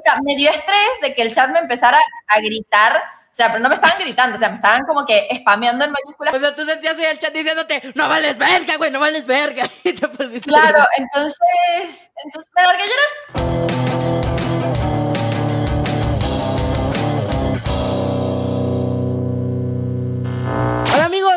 o sea, me dio estrés de que el chat me empezara a gritar. O sea, pero no me estaban gritando, o sea, me estaban como que spameando en mayúsculas. O sea, tú sentías el chat diciéndote, no vales verga, güey, no vales verga. Y te pusiste Claro, entonces, entonces me largué a llorar.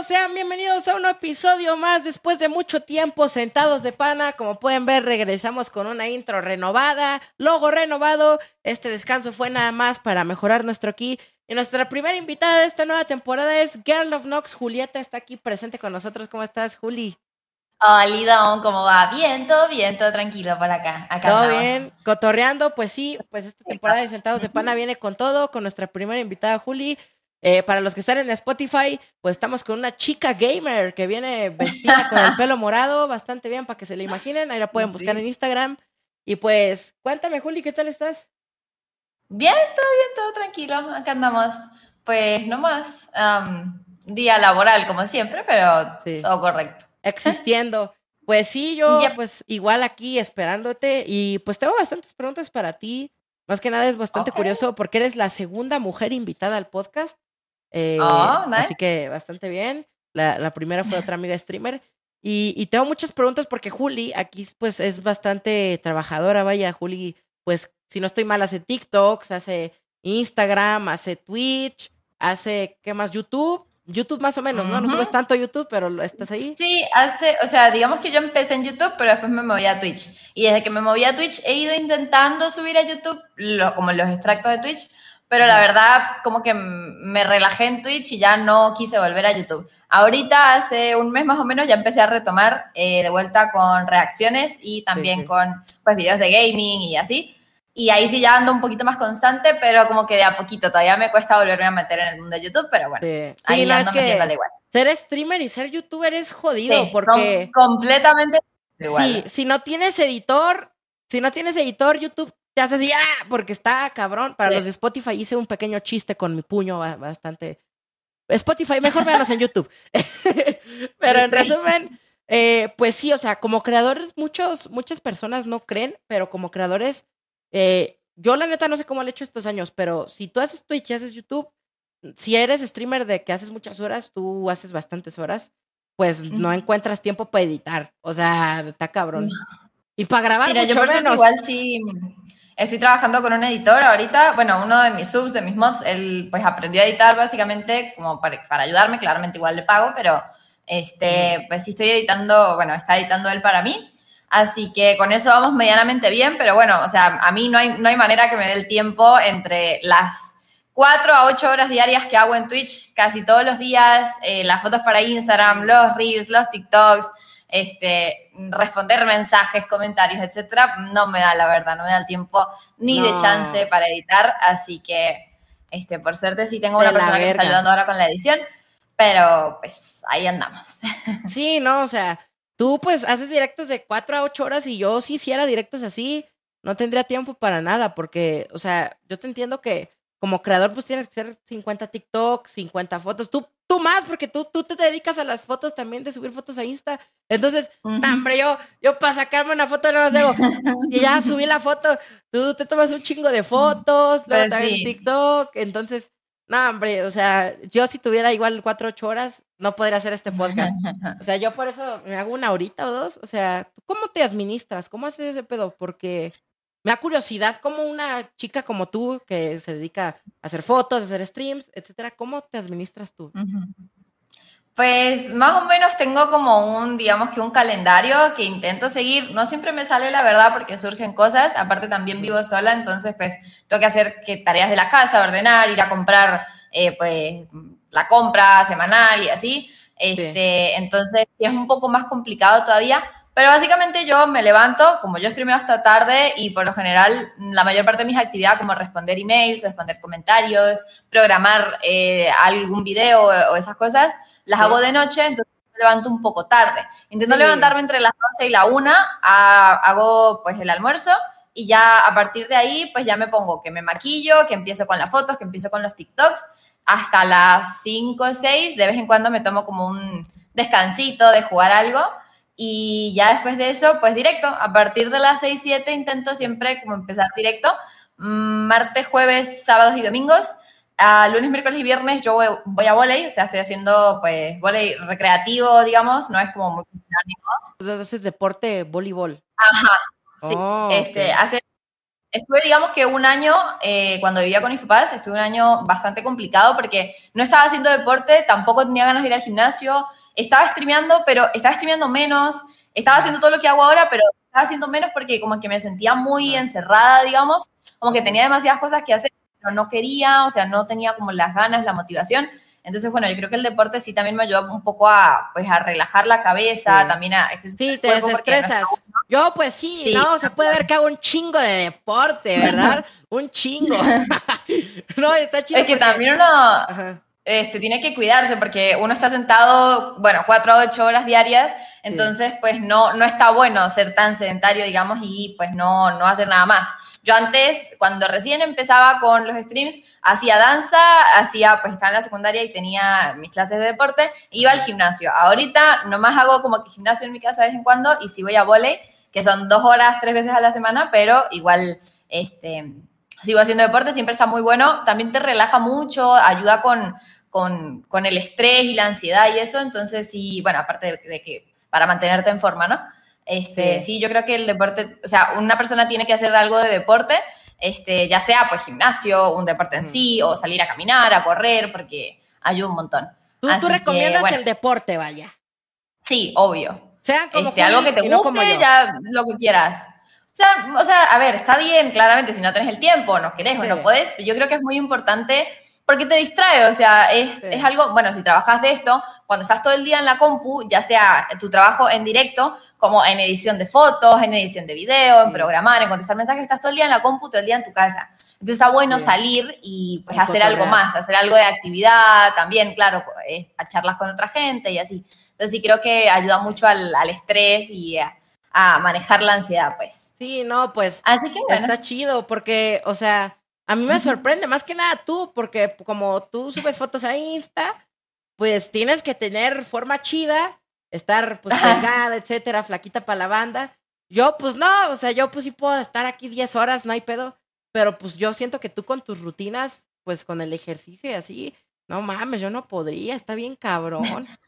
Amigos, sean bienvenidos a un episodio más después de mucho tiempo sentados de pana. Como pueden ver, regresamos con una intro renovada, logo renovado. Este descanso fue nada más para mejorar nuestro aquí. Y nuestra primera invitada de esta nueva temporada es Girl of Nox. Julieta está aquí presente con nosotros. ¿Cómo estás, Juli? Hola, ¿cómo va? Bien, todo bien, todo tranquilo por acá. acá ¿Todo andamos. bien? Cotorreando, pues sí, pues esta temporada de Sentados de Pana viene con todo, con nuestra primera invitada, Juli. Eh, para los que están en Spotify, pues estamos con una chica gamer que viene vestida con el pelo morado, bastante bien para que se la imaginen. Ahí la pueden buscar Sí. en Instagram. Y pues, cuéntame, Juli, ¿qué tal estás? Bien, todo bien, todo tranquilo. Acá andamos. Pues no más. am, día laboral, como siempre, pero Sí. todo correcto. Existiendo. Pues sí, yo Yep. pues igual aquí esperándote y pues tengo bastantes preguntas para ti. Más que nada es bastante curioso porque eres la segunda mujer invitada al podcast. Eh, Oh, nice. Así que bastante bien. La, la primera fue otra amiga streamer. Y, y tengo muchas preguntas porque Juli aquí pues es bastante trabajadora, vaya, Juli pues si no estoy mal hace TikToks, hace Instagram, hace Twitch, hace, ¿qué más? YouTube. YouTube más o menos, ¿no? No Ujú. subes tanto YouTube, pero estás ahí. Sí, hace, o sea, digamos que yo empecé en YouTube, pero después me moví a Twitch. Y desde que me moví a Twitch he ido intentando subir a YouTube lo- como los extractos de Twitch, pero la verdad como que me relajé en Twitch y ya no quise volver a YouTube. Ahorita, hace un mes más o menos, ya empecé a retomar eh, de vuelta con reacciones y también sí. con pues videos de gaming y así. Y ahí sí ya ando un poquito más constante, pero como que de a poquito. Todavía me cuesta volverme a meter en el mundo de YouTube, pero bueno. Sí, Ahí no, es ando metiéndole que igual. ser streamer y ser youtuber es jodido porque com- completamente igual. sí, si no tienes editor, si no tienes editor, YouTube te hace así, ¡ah! porque está cabrón. Para Sí. los de Spotify hice un pequeño chiste con mi puño ba- bastante. Spotify, mejor véanos en YouTube. Pero en resumen, eh, pues sí, o sea, como creadores, muchos, muchas personas no creen, pero como creadores, eh, yo la neta no sé cómo le he hecho estos años, pero si tú haces Twitch y haces YouTube, si eres streamer de que haces muchas horas, tú haces bastantes horas, pues no Ujú. encuentras tiempo para editar. O sea, está cabrón. Y para grabar Sí, no, yo mucho suerte menos. igual sí estoy trabajando con un editor ahorita. Bueno, uno de mis subs, de mis mods, él pues aprendió a editar básicamente como para, para ayudarme. Claramente igual le pago, pero este, pues sí estoy editando, bueno, está editando él para mí. Así que con eso vamos medianamente bien, pero bueno, o sea, a mí no hay, no hay manera que me dé el tiempo entre las 4 a 8 horas diarias que hago en Twitch casi todos los días, eh, las fotos para Instagram, los reels, los TikToks, este, responder mensajes, comentarios, etcétera, no me da la verdad, no me da el tiempo ni de chance para editar, así que, este, por suerte sí tengo De una persona que me está ayudando ahora con la edición, pero pues ahí andamos. Sí, no, o sea, tú pues haces directos de 4 a 8 horas y yo si hiciera directos así, no tendría tiempo para nada, porque, o sea, yo te entiendo que como creador pues tienes que hacer 50 TikTok, 50 fotos, tú, tú más, porque tú, tú te dedicas a las fotos también, de subir fotos a Insta. Entonces, no, hombre, yo, yo para sacarme una foto no digo, y ya subí la foto, tú te tomas un chingo de fotos, luego Pues también sí. TikTok, entonces, no, hombre, o sea, yo si tuviera igual 4 8 horas, no podría hacer este podcast. O sea, yo por eso me hago una horita o dos. O sea, ¿tú ¿cómo te administras? ¿Cómo haces ese pedo? Porque me da curiosidad cómo una chica como tú, que se dedica a hacer fotos, a hacer streams, etcétera, ¿cómo te administras tú? Pues más o menos tengo como un, digamos que un calendario que intento seguir. No siempre me sale la verdad porque surgen cosas. Aparte también vivo sola, entonces pues tengo que hacer que tareas de la casa, ordenar, ir a comprar eh, pues la compra semanal y así. Este, Entonces es un poco más complicado todavía. Pero básicamente yo me levanto, como yo streameo hasta tarde y por lo general la mayor parte de mis actividades como responder emails, responder comentarios, programar eh, algún video o, esas cosas, las Sí. hago de noche, entonces me levanto un poco tarde. Intento Sí. levantarme entre las 12 y la 1, a- hago pues el almuerzo y ya a partir de ahí pues ya me pongo que me maquillo, que empiezo con las fotos, que empiezo con los TikToks, hasta las 5 o 6, de vez en cuando me tomo como un descansito de jugar algo y ya después de eso pues directo, a partir de las 6, 7 intento siempre como empezar directo, mm, martes, jueves, sábados y domingos. A lunes, miércoles y viernes yo voy, a volei, o sea, estoy haciendo pues volei recreativo, digamos, no es como muy Entonces haces deporte voleibol. Ajá, sí. Oh, este, ok. hace, estuve, digamos que un año, eh, cuando vivía con mis papás, estuve un año bastante complicado porque no estaba haciendo deporte, tampoco tenía ganas de ir al gimnasio, estaba streameando, pero estaba streameando menos, estaba haciendo todo lo que hago ahora, pero estaba haciendo menos porque como que me sentía muy encerrada, digamos, como que tenía demasiadas cosas que hacer, pero no quería, o sea, no tenía como las ganas, la motivación. Entonces, bueno, yo creo que el deporte sí también me ayudó un poco a, pues, a relajar la cabeza, Sí. también a ejercitar Sí, el te no desestresas. Yo, pues sí, Sí. no, se puede ver que hago un chingo de deporte, ¿verdad? un chingo. no, está chido. Es que porque- también uno Ajá. Este, tiene que cuidarse porque uno está sentado, bueno, cuatro a ocho horas diarias, entonces pues no, no está bueno ser tan sedentario, digamos, y pues no, no hacer nada más. Yo antes, cuando recién empezaba con los streams, hacía danza, hacía, pues estaba en la secundaria y tenía mis clases de deporte, iba al gimnasio. Ahorita nomás hago como que gimnasio en mi casa de vez en cuando y si voy a volei, que son dos horas, tres veces a la semana, pero igual, este, sigo haciendo deporte, siempre está muy bueno, también te relaja mucho, ayuda con, con, con el estrés y la ansiedad y eso, entonces sí, bueno, aparte de, de que para mantenerte en forma, ¿no? Este, Sí. sí. yo creo que el deporte, o sea, una persona tiene que hacer algo de deporte, este, ya sea pues gimnasio, un deporte en sí, o salir a caminar, a correr, porque ayuda un montón. Tú, que, recomiendas bueno. el deporte, vaya. Sí, obvio. Sean como Este, algo que te y no como guste, ya lo que quieras. O sea, o sea, a ver, está bien, claramente, si no tenés el tiempo, no querés o Sí. no podés, pero yo creo que es muy importante porque te distrae, o sea, es, Sí. es algo, bueno, si trabajas de esto, cuando estás todo el día en la compu, ya sea tu trabajo en directo, como en edición de fotos, en edición de video, en Sí. programar, en contestar mensajes, estás todo el día en la compu, todo el día en tu casa. Entonces está bueno Sí. salir y pues Un hacer algo más, hacer algo de actividad también, claro, eh, a charlas con otra gente y así. Entonces sí creo que ayuda mucho al, al estrés y a, a manejar la ansiedad, pues. Sí, no, pues Así que bueno. está chido porque, o sea, a mí me sorprende más que nada tú, porque como tú subes fotos a Insta, pues tienes que tener forma chida, estar pues delgada, etcétera, flaquita para la banda. Yo, pues no, o sea, yo pues sí puedo estar aquí 10 horas, no hay pedo, pero pues yo siento que tú con tus rutinas, pues con el ejercicio y así, no mames, yo no podría, está bien cabrón.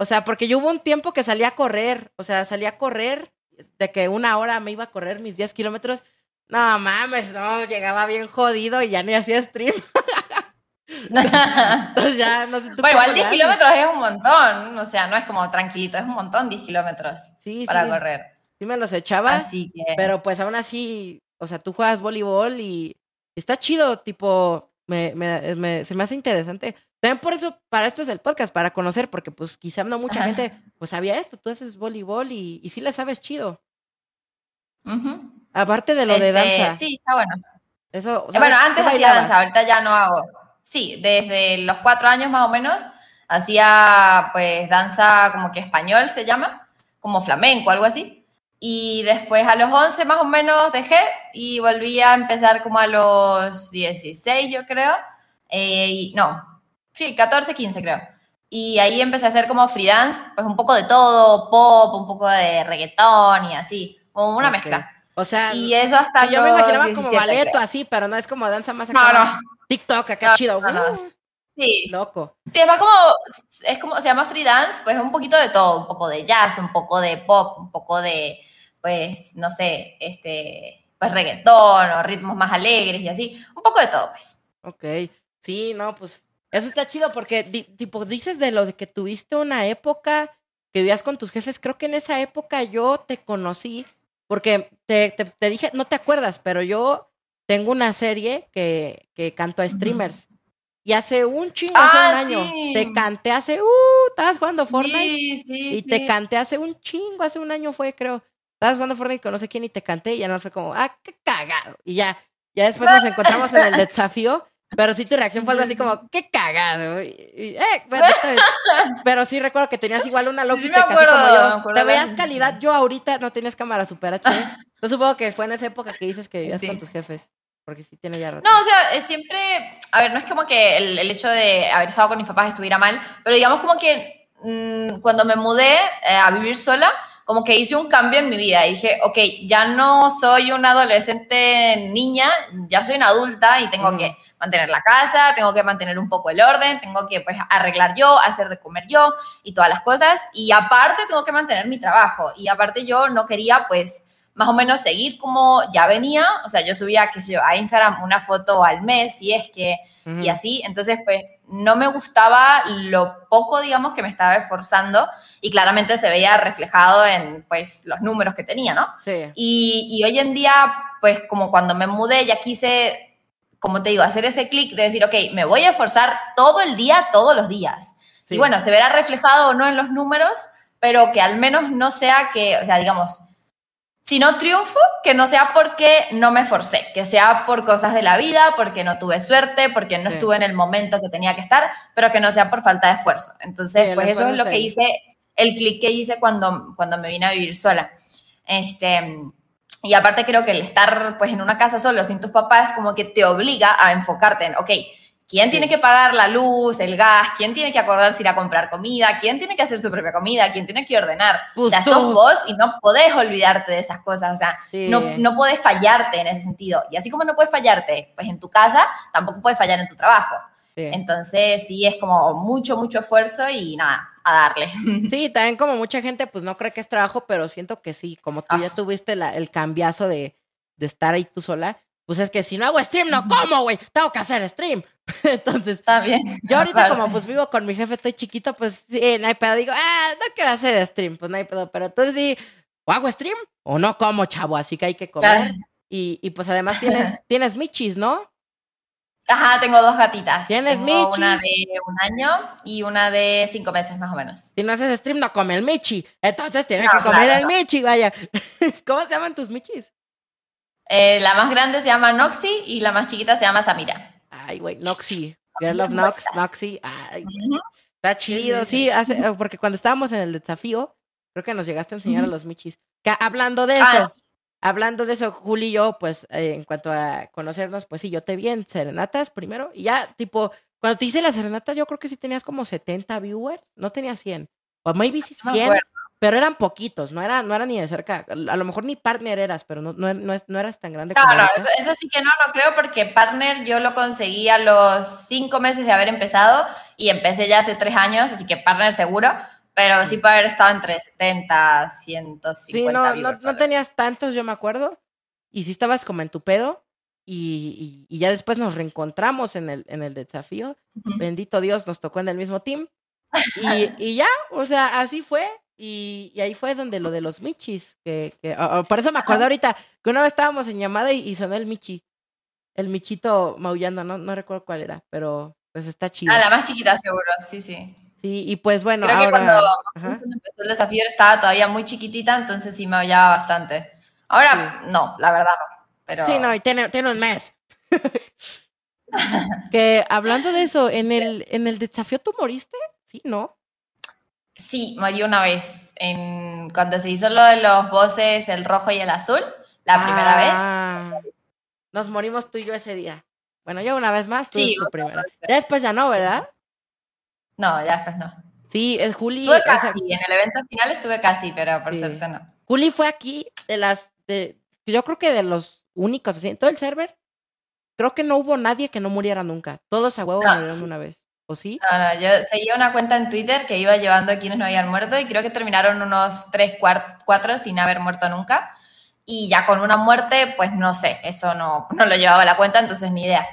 O sea, porque yo hubo un tiempo que salía a correr, o sea, salía a correr, de que una hora me iba a correr mis 10 kilómetros. No mames, no, llegaba bien jodido y ya ni hacía stream. Entonces ya no sé tú bueno, igual cómo le 10 haces. kilómetros es un montón, o sea, no es como tranquilito, es un montón 10 kilómetros Sí, para sí, correr. sí me los echaba, Así que... pero pues aún así, o sea, tú juegas voleibol y está chido, tipo, me, me, me- se me hace interesante. También por eso, para esto es el podcast, para conocer, porque pues quizá no mucha Ajá. gente pues sabía esto, tú haces voleibol y, y sí le sabes chido. Ujú. Aparte de lo de Este, danza. Sí, está bueno. Eso, Eh, Bueno, antes ¿Tú hacía danza, ahorita ya no hago. Sí, desde los cuatro años más o menos hacía pues danza como que español se llama, como flamenco, algo así. Y después a los 11 más o menos dejé y volví a empezar como a los 16 yo creo. Eh, y- no, sí, 14, 15 creo. Y ahí empecé a hacer como free dance, pues un poco de todo, pop, un poco de reggaetón y así, como una Ok. mezcla. O sea, Y eso hasta sí, yo me imaginaba como 17, ballet o creo. así, pero no es como danza más No, acá. no. más TikTok, acá No, chido. no, no. Uh, Sí, loco. Sí, es más como, es como, se llama free dance, pues un poquito de todo, un poco de jazz, un poco de pop, un poco de, pues, no sé, este, pues reggaetón o ritmos más alegres y así, un poco de todo, pues. Ok. Sí, no, pues eso está chido porque, di- tipo, dices de lo de que tuviste una época que vivías con tus jefes. Creo que en esa época yo te conocí porque te, te, te dije, no te acuerdas, pero yo tengo una serie que, que canto a streamers. Y hace un chingo, hace Ah, un año, sí. te canté hace, uh, estabas jugando Fortnite. Sí, sí, Y te canté hace un chingo, hace un año fue, creo. Estabas jugando Fortnite con no sé quién y te canté y ya no fue como, ah, qué cagado. Y ya, ya después nos encontramos en el desafío, pero sí tu reacción fue algo así como, qué cagado. Y- y, eh, bueno, pero sí recuerdo que tenías igual una Logitech así acuerdo, como yo. Te veías calidad, yo ahorita no tenías cámara super HD. Yo supongo que fue en esa época que dices que vivías Sí. con tus jefes, porque sí tiene ya rato. No, o sea, eh, siempre, a ver, no es como que el, el hecho de haber estado con mis papás estuviera mal, pero digamos como que mm, cuando me mudé eh, a vivir sola, como que hice un cambio en mi vida. Dije, ok, ya no soy una adolescente niña, ya soy una adulta y tengo que mantener la casa, tengo que mantener un poco el orden, tengo que pues, arreglar yo, hacer de comer yo y todas las cosas. Y aparte tengo que mantener mi trabajo. Y aparte yo no quería pues más o menos seguir como ya venía. O sea, yo subía, qué sé yo, a Instagram una foto al mes y es que, y así. Entonces, pues no me gustaba lo poco, digamos, que me estaba esforzando y claramente se veía reflejado en, pues, los números que tenía, ¿no? Sí. Y, y hoy en día, pues, como cuando me mudé, ya quise, como te digo, hacer ese clic de decir, ok, me voy a esforzar todo el día, todos los días. Sí. Y bueno, se verá reflejado o no en los números, pero que al menos no sea que, o sea, digamos, si no triunfo, que no sea porque no me forcé, que sea por cosas de la vida, porque no tuve suerte, porque no Sí. estuve en el momento que tenía que estar, pero que no sea por falta de esfuerzo. Entonces, Sí, pues eso es lo que hice, el clic que hice cuando, cuando me vine a vivir sola. Este, y aparte creo que el estar pues en una casa solo sin tus papás como que te obliga a enfocarte en, ok, ¿quién Sí. tiene que pagar la luz, el gas? ¿Quién tiene que acordarse ir a comprar comida? ¿Quién tiene que hacer su propia comida? ¿Quién tiene que ordenar? Pues o sea, tú. sos vos y no podés olvidarte de esas cosas, o sea, Sí. no, no podés fallarte en ese sentido. Y así como no puedes fallarte pues en tu casa, tampoco puedes fallar en tu trabajo. Entonces sí es como mucho, mucho esfuerzo y nada, a darle. Sí, también como mucha gente, pues no cree que es trabajo, pero siento que sí, como tú ya Ah. tuviste la- el cambiazo de, de estar ahí tú sola, pues es que si no hago stream, no como, güey, tengo que hacer stream. Entonces, Está bien. yo ahorita Aparte. como pues vivo con mi jefe, estoy chiquito, pues sí, no hay pedo, digo, ah, no quiero hacer stream, pues no hay pedo, pero entonces sí, o hago stream o no como, chavo, así que hay que comer. Claro. Y, y pues además tienes, tienes michis, ¿no? Ajá, tengo dos gatitas. ¿Tienes Tengo una michis? de un año y una de cinco meses más o menos. Si no haces stream, no come el michi. Entonces tienes No, que comer claro, el no. michi, vaya. ¿Cómo se llaman tus michis? Eh, la más grande se llama Noxy y la más chiquita se llama Samira. Ay, güey, Noxy. Girl of Nox. Noxy. Ay, está chido. Sí, sí, sí. hace- porque cuando estábamos en el desafío, creo que nos llegaste a enseñar a los michis. Que hablando de eso, Ah, hablando de eso, Juli y yo, pues, eh, en cuanto a conocernos, pues sí, yo te vi en serenatas primero. Y ya, tipo, cuando te hice las serenatas, yo creo que sí tenías como 70 viewers. No tenía 100. O maybe sí No me 100, acuerdo. pero eran poquitos. No era, no era ni de cerca. A lo mejor ni partner eras, pero no, no, no, no eras tan grande No, como eso, eso sí que no, no creo porque Partner yo lo conseguí a los cinco meses de haber empezado y empecé ya hace tres años, así que Partner seguro, pero sí puede haber estado entre 70, 150 Sí, no, no, no tenías tantos, yo me acuerdo. Y sí estabas como en tu pedo. Y, y- y ya después nos reencontramos en el, en el desafío. Ujú. Bendito Dios, nos tocó en el mismo team. Y, y ya, o sea, así fue. Y, y ahí fue donde lo de los michis. Que, que- oh, oh, por eso me acordé ahorita que una vez estábamos en llamada y, y sonó el michi. El michito maullando, no, no recuerdo cuál era, pero pues está chido. Ah, la más chiquita seguro, sí, sí. Sí, y pues bueno, Creo que ahora. cuando, Ajá. cuando empezó el desafío estaba todavía muy chiquitita, entonces sí me aullaba bastante. Ahora, no, la verdad no. Pero... Sí, no, y tiene, tiene un mes. que hablando de eso, en el, en el desafío tú moriste, sí, ¿no? Sí, morí una vez. En, cuando se hizo lo de los voces, el rojo y el azul, la primera vez. Ah, Nos morimos tú y yo ese día. Bueno, yo una vez más, tú Sí. Ya después ya no, ¿verdad? No, ya después no. Sí, es Juli. Estuve esa- casi, en el evento final estuve casi, pero por Sí. suerte no. Juli fue aquí de las, de, yo creo que de los únicos, así, en todo el server, creo que no hubo nadie que no muriera nunca. Todos a huevo No, murieron sí. una vez. ¿O sí? No, no, yo seguía una cuenta en Twitter que iba llevando a quienes no habían muerto y creo que terminaron unos 3, 4 sin haber muerto nunca. Y ya con una muerte, pues no sé, eso no, no lo llevaba a la cuenta, entonces ni idea.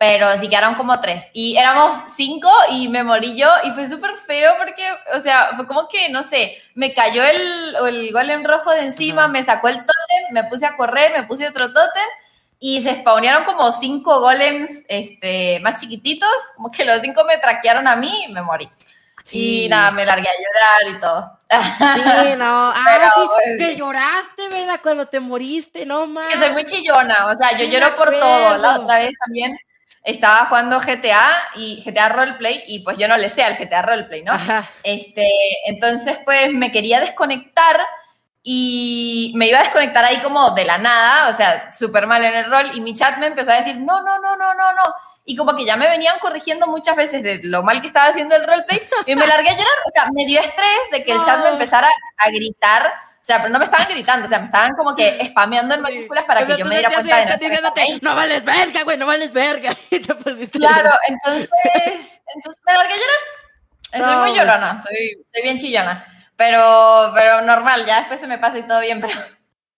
Pero sí quedaron como tres. Y éramos cinco y me morí yo y fue súper feo porque, o sea, fue como que, no sé, me cayó el, el golem rojo de encima, me sacó el tótem, me puse a correr, me puse otro tótem y se spawnearon como cinco golems este, más chiquititos, como que los cinco me traquearon a mí y me morí. Sí. Y nada, me largué a llorar y todo. Sí, no. Ah, Pero, sí, pues, que lloraste, ¿verdad? Cuando te moriste, no más. que soy muy chillona, o sea, yo Sí, lloro por todo. La otra vez también estaba jugando GTA y GTA Roleplay y pues yo no le sé al GTA Roleplay, ¿no? Ajá. Este, entonces pues me quería desconectar y me iba a desconectar ahí como de la nada, o sea, súper mal en el rol y mi chat me empezó a decir, no, no, no, no, no, no. Y como que ya me venían corrigiendo muchas veces de lo mal que estaba haciendo el roleplay y me largué a llorar, o sea, me dio estrés de que el chat me empezara a gritar sea, pero no me estaban gritando, o sea, me estaban como que spameando en mayúsculas para que yo me diera cuenta de no diciéndote, no vales verga, güey, no vales verga. claro, entonces, entonces me largué a llorar. soy muy llorona, soy, soy bien chillona. Pero, pero normal, ya después se me pasa y todo bien, pero...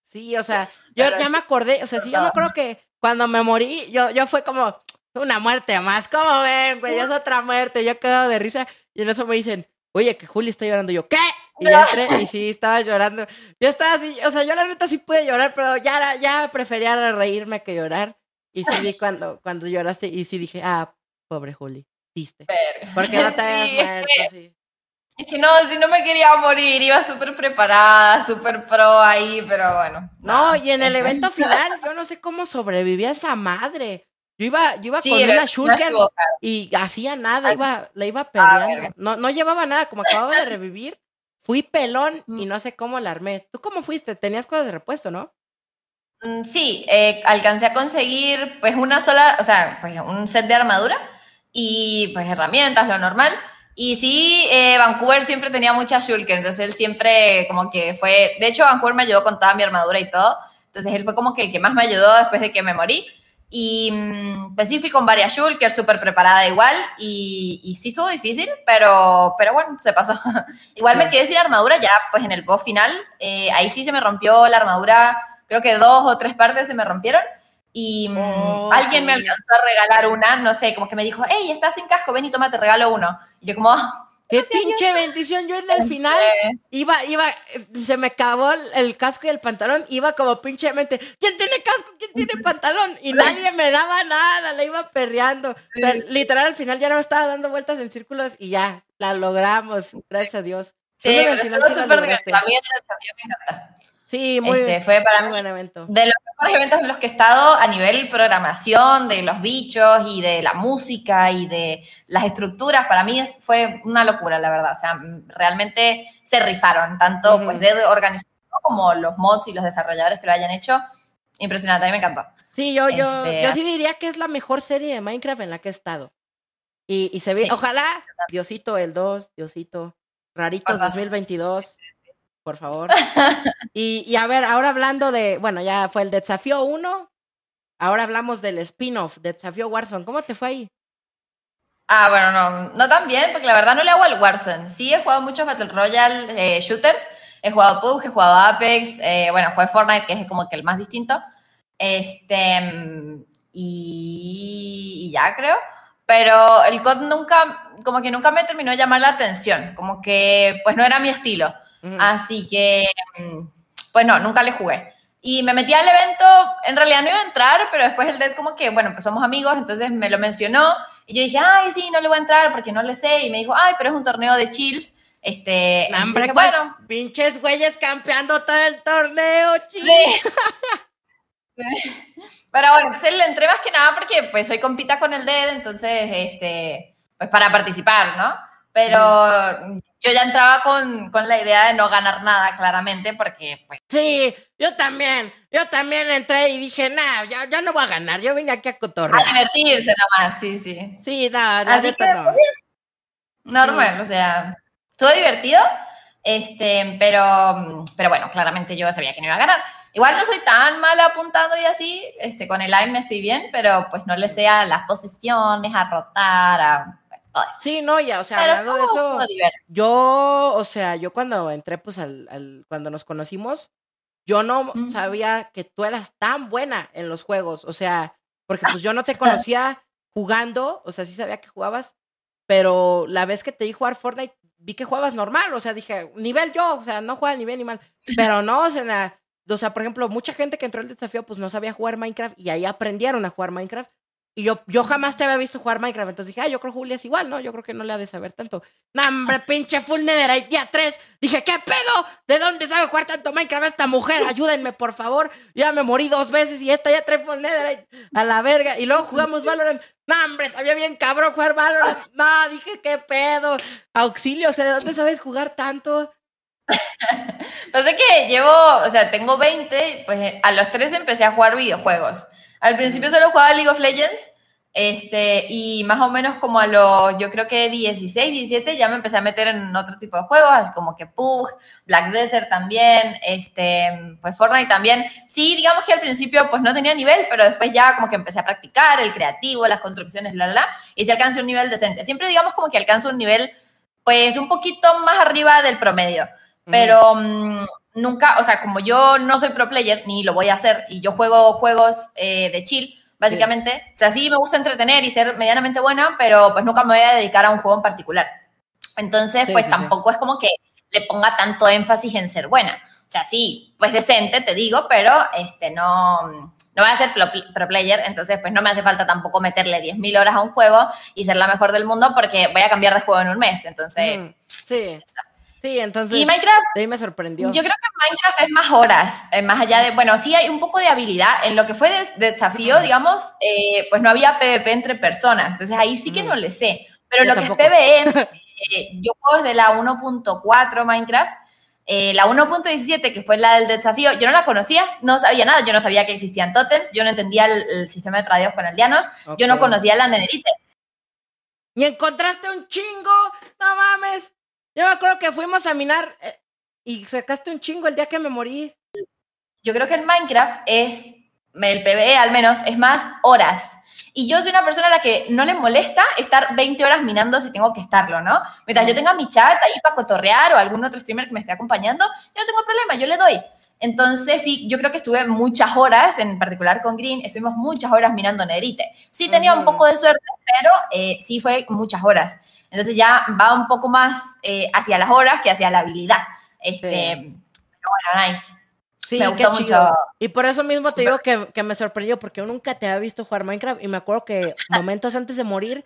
Sí, o sea, yo ya me acordé, o sea, sí, yo me acuerdo que cuando me morí, yo, yo fue como una muerte más, ¿cómo ven, güey? Es otra muerte, yo quedo de risa y en eso me dicen, oye, que Juli está llorando, yo, ¿qué? Y entré y sí, estaba llorando. Yo estaba así, o sea, yo la neta sí pude llorar, pero ya, ya prefería reírme que llorar. Y sí vi cuando, cuando lloraste y sí dije, ah, pobre Juli, viste. Porque no te habías muerto, sí. Es que no, si no me quería morir, iba súper preparada, súper pro ahí, pero bueno. No, y en el evento final, yo no sé cómo sobrevivía esa madre. Yo iba, yo iba con una Shulker y hacía nada, iba, la iba peleando. No, no llevaba nada, como acababa de revivir, fui pelón y no sé cómo la armé. ¿Tú cómo fuiste? Tenías cosas de repuesto, ¿no? Mm, sí, eh, alcancé a conseguir pues una sola, o sea, pues un set de armadura y pues herramientas, lo normal. Y sí, eh, Vancouver siempre tenía mucha Shulker, entonces él siempre como que fue, de hecho Vancouver me ayudó con toda mi armadura y todo, entonces él fue como que el que más me ayudó después de que me morí. Y mm, pues sí, fui con varias Shulker, súper preparada igual, y, y, sí estuvo difícil, pero, pero bueno, se pasó. igual me quedé sin armadura ya, pues en el boss final, eh, ahí sí se me rompió la armadura, creo que dos o tres partes se me rompieron, y mm, oh, alguien me alcanzó a regalar una, no sé, como que me dijo, hey, estás sin casco, ven y toma, te regalo uno. Y yo como, ah, ¡Qué pinche bendición! Yo en el final iba, iba, se me acabó el casco y el pantalón, iba como pinche mente, ¿quién tiene casco? ¿Quién tiene pantalón? Y nadie me daba nada, la iba perreando. literal, al final ya no estaba dando vueltas en círculos y ya, la logramos, gracias a Dios. Sí, al final sí súper divertido. A mí me encanta. Sí, muy este, Fue para muy mí buen evento. de los mejores eventos en los que he estado a nivel programación, de los bichos y de la música y de las estructuras. Para mí fue una locura, la verdad. O sea, realmente se rifaron, tanto pues de organización como los mods y los desarrolladores que lo hayan hecho. Impresionante, a mí me encantó. Sí, yo, yo, este, yo sí diría que es la mejor serie de Minecraft en la que he estado. Y, y se ve, ojalá, Diosito el 2, Diosito, Raritos 2022 por favor. y, y, a ver, ahora hablando de, bueno, ya fue el desafío 1, ahora hablamos del spin-off, de desafío Warzone. ¿Cómo te fue ahí? Ah, bueno, no, no tan bien, porque la verdad no le hago al Warzone. Sí, he jugado muchos Battle Royale eh, shooters, he jugado PUBG, he jugado Apex, eh, bueno, jugué Fortnite, que es como que el más distinto. Este, y, ya creo. Pero el COD nunca, como que nunca me terminó de llamar la atención, como que pues no era mi estilo. Así que, mm, pues no, nunca le jugué. Y me metí al evento, en realidad no iba a entrar, pero después el Dead como que, bueno, pues somos amigos, entonces me lo mencionó y yo dije, ay, sí, no le voy a entrar porque no le sé. Y me dijo, ay, pero es un torneo de chills. Este, Hombre, bueno. Pinches güeyes campeando todo el torneo, chills. Pero bueno, entonces le entré más que nada porque pues soy compita con el Dead, entonces, este, pues para participar, ¿no? Pero yo ya entraba con, con, la idea de no ganar nada, claramente, porque pues... Sí, yo también, yo también entré y dije, nah, ya, ya no voy a ganar, yo vine aquí a cotorrear. A divertirse nomás, sí, sí. Sí, nada, no, Así que, no. Normal, o sea, estuvo divertido, este, pero, pero bueno, claramente yo sabía que no iba a ganar. Igual no soy tan mala apuntando y así, este, con el aim estoy bien, pero pues no le sé a las posiciones, a rotar, a Sí, no, ya, o sea, hablando de eso, yo, o sea, yo cuando entré, pues, al, al cuando nos conocimos, yo no sabía que tú eras tan buena en los juegos, o sea, porque pues yo no te conocía jugando, o sea, sí sabía que jugabas, pero la vez que te vi jugar Fortnite, vi que jugabas normal, o sea, dije, nivel yo, o sea, no juega ni bien ni mal, pero no, o sea, o sea, por ejemplo, mucha gente que entró al desafío, pues no sabía jugar Minecraft y ahí aprendieron a jugar Minecraft y yo, yo jamás te había visto jugar Minecraft. Entonces dije, ah, yo creo que Julia es igual, ¿no? Yo creo que no le ha de saber tanto. No, hombre, pinche full netherite, día 3. Dije, ¿qué pedo? ¿De dónde sabe jugar tanto Minecraft esta mujer? Ayúdenme, por favor. Yo ya me morí dos veces y esta ya trae full netherite a la verga. Y luego jugamos Valorant. No, hombre, sabía bien cabrón jugar Valorant. No, dije, ¿qué pedo? Auxilio, o sea, ¿de dónde sabes jugar tanto? pues es que llevo, o sea, tengo 20, pues a los 3 empecé a jugar videojuegos. Al principio solo jugaba League of Legends Este, y más o menos como a los, yo creo que 16, 17, ya me empecé a meter en otro tipo de juegos, así como que Pug, Black Desert también, este, pues Fortnite también. Sí, digamos que al principio pues no tenía nivel, pero después ya como que empecé a practicar el creativo, las construcciones, bla, bla, y se alcanza un nivel decente. Siempre digamos como que alcanzo un nivel pues un poquito más arriba del promedio, pero mm, nunca, o sea, como yo no soy pro player, ni lo voy a hacer, y yo juego juegos eh, de chill, básicamente. O sea, sí me gusta entretener y ser medianamente buena, pero pues nunca me voy a dedicar a un juego en particular. Entonces, pues tampoco es como que le ponga tanto énfasis en ser buena. O sea, sí, pues decente, te digo, pero este, no, no voy a ser pro, player, entonces pues no me hace falta tampoco meterle 10.000 horas a un juego y ser la mejor del mundo porque voy a cambiar de juego en un mes. Entonces, sí. Sí, entonces. Y Minecraft. ahí me sorprendió. Yo creo que Minecraft es más horas, eh, más allá de. Bueno, sí hay un poco de habilidad. En lo que fue de, desafío, digamos, eh, pues no había PvP entre personas. Entonces ahí sí que no le sé. Pero lo que es PvE, eh, yo juego desde la 1.4 Minecraft. la 1.17, que fue la del desafío, yo no la conocía, no sabía nada. Yo no sabía que existían totems, yo no entendía el, sistema de tradeos con aldeanos, yo no conocía la nederite. Y encontraste un chingo, no mames. Yo me acuerdo que fuimos a minar eh, y sacaste un chingo el día que me morí. Yo creo que en Minecraft es, el PvE al menos, es más horas. Y yo soy una persona a la que no le molesta estar 20 horas minando si tengo que estarlo, ¿no? Mientras yo tenga mi chat ahí para cotorrear o algún otro streamer que me esté acompañando, yo no tengo problema, yo le doy. Entonces, sí, yo creo que estuve muchas horas, en particular con Green, estuvimos muchas horas minando Negrite. Sí tenía un poco de suerte, pero eh, sí fue muchas horas. Entonces ya va un poco más eh, hacia las horas que hacia la habilidad. Este, Pero bueno, nice. Sí, me gustó mucho. Y por eso mismo te digo que, que, me sorprendió, porque yo nunca te había visto jugar Minecraft y me acuerdo que momentos antes de morir,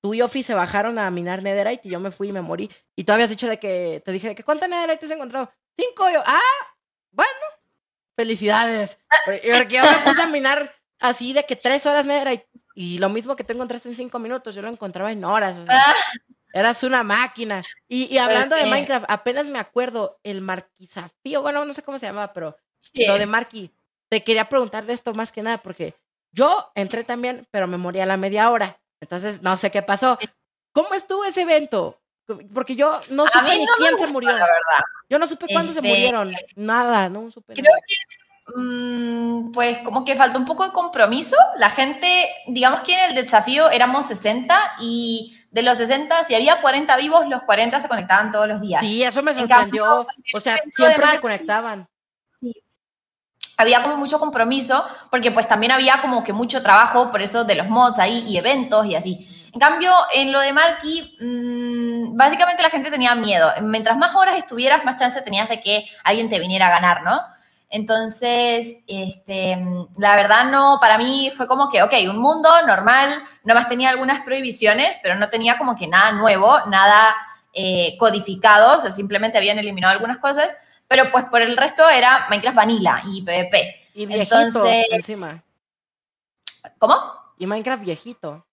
tú y Ofi se bajaron a minar Netherite y yo me fui y me morí. Y tú habías dicho de que, te dije, de que ¿cuántas Netherite has encontrado? Cinco. Yo, ah, bueno, felicidades. Porque yo me puse a minar así de que tres horas Netherite. Y lo mismo que te encontraste en cinco minutos, yo lo encontraba en horas. Ah. Eras una máquina. Y, y hablando de Minecraft, apenas me acuerdo el Marquisafío, bueno, no sé cómo se llamaba, pero lo de Marqui. Te quería preguntar de esto más que nada, porque yo entré también, pero me morí a la media hora. Entonces, no sé qué pasó. ¿Cómo estuvo ese evento? Porque yo no supe ni quién se murió. La verdad. Yo no supe cuándo se este, murieron. Nada, no supe. Creo que Mm, pues como que falta un poco de compromiso. La gente, digamos que en el desafío éramos 60 y de los 60, si había 40 vivos, los 40 se conectaban todos los días. Sí, eso me sorprendió. o sea, siempre se conectaban. Sí. Había como mucho compromiso, porque pues también había como que mucho trabajo, por eso de los mods ahí y eventos y así. En cambio, en lo de Marky, mm, básicamente la gente tenía miedo. Mientras más horas estuvieras, más chance tenías de que alguien te viniera a ganar, ¿no? Entonces, este, la verdad no, para mí fue como que, ok, un mundo normal, nomás tenía algunas prohibiciones, pero no tenía como que nada nuevo, nada eh, codificado, o sea, simplemente habían eliminado algunas cosas, pero pues por el resto era Minecraft Vanilla y PvP. Y viejito Entonces, encima. ¿Cómo? Y Minecraft viejito.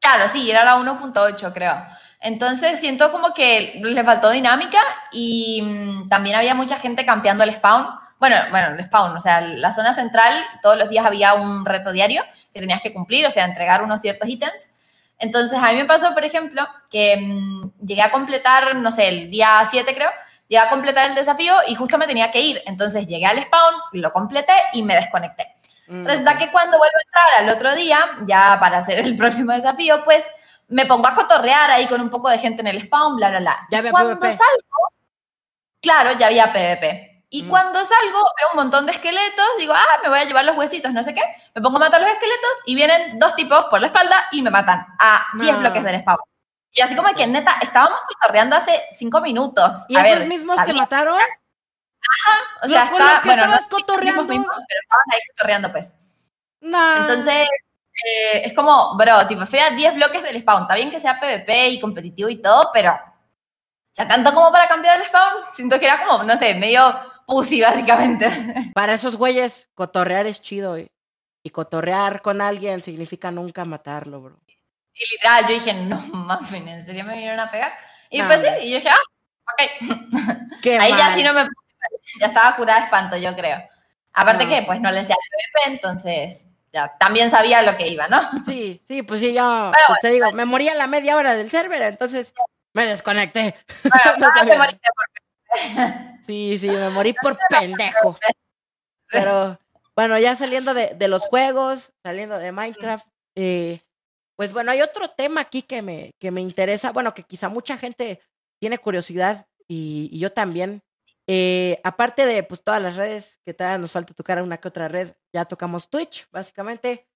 Claro, sí, era la 1.8 creo. Entonces siento como que le faltó dinámica y mm, también había mucha gente campeando el spawn bueno, bueno, el spawn, o sea, la zona central, todos los días había un reto diario que tenías que cumplir, o sea, entregar unos ciertos ítems. Entonces, a mí me pasó, por ejemplo, que mm, llegué a completar, no sé, el día 7 creo, llegué a completar el desafío y justo me tenía que ir. Entonces llegué al spawn, lo completé y me desconecté. Mm, Resulta que cuando vuelvo a entrar al otro día, ya para hacer el próximo desafío, pues me pongo a cotorrear ahí con un poco de gente en el spawn, bla, bla, bla. Ya cuando PvP. salgo, claro, ya había PvP. Y mm. cuando salgo, veo un montón de esqueletos, digo, ah, me voy a llevar los huesitos, no sé qué. Me pongo a matar los esqueletos y vienen dos tipos por la espalda y me matan a 10 bloques del spawn. Y así como que, neta, estábamos cotorreando hace 5 minutos. ¿Y esos mismos que mataron? Ajá, o sea, está, bueno, no cotorreando? Mismos, pero estaban ahí cotorreando, pues. No. Entonces, eh, es como, bro, tipo, sea 10 bloques del spawn. Está bien que sea PvP y competitivo y todo, pero, o sea, tanto como para cambiar el spawn, siento que era como, no sé, medio pussy, básicamente. Para esos güeyes, cotorrear es chido. Y, y cotorrear con alguien significa nunca matarlo, bro. Y literal, yo dije, no muffin, ¿en serio me vinieron a pegar? Y pues sí, y yo dije, ah, ok. Ahí ya sí no me ya estaba curada de espanto, yo creo. Aparte que, pues, no le decía el PvP, entonces, ya también sabía lo que iba, ¿no? Sí, sí, pues sí, yo pues te digo, me moría la media hora del server, entonces me desconecté. sí, sí, me morí por pendejo. Pero bueno, ya saliendo de, de los juegos, saliendo de Minecraft, eh, pues bueno, hay otro tema aquí que me, que me interesa, bueno, que quizá mucha gente tiene curiosidad y, yo también. Eh, aparte de pues todas las redes, que todavía nos falta tocar una que otra red, ya tocamos Twitch, básicamente.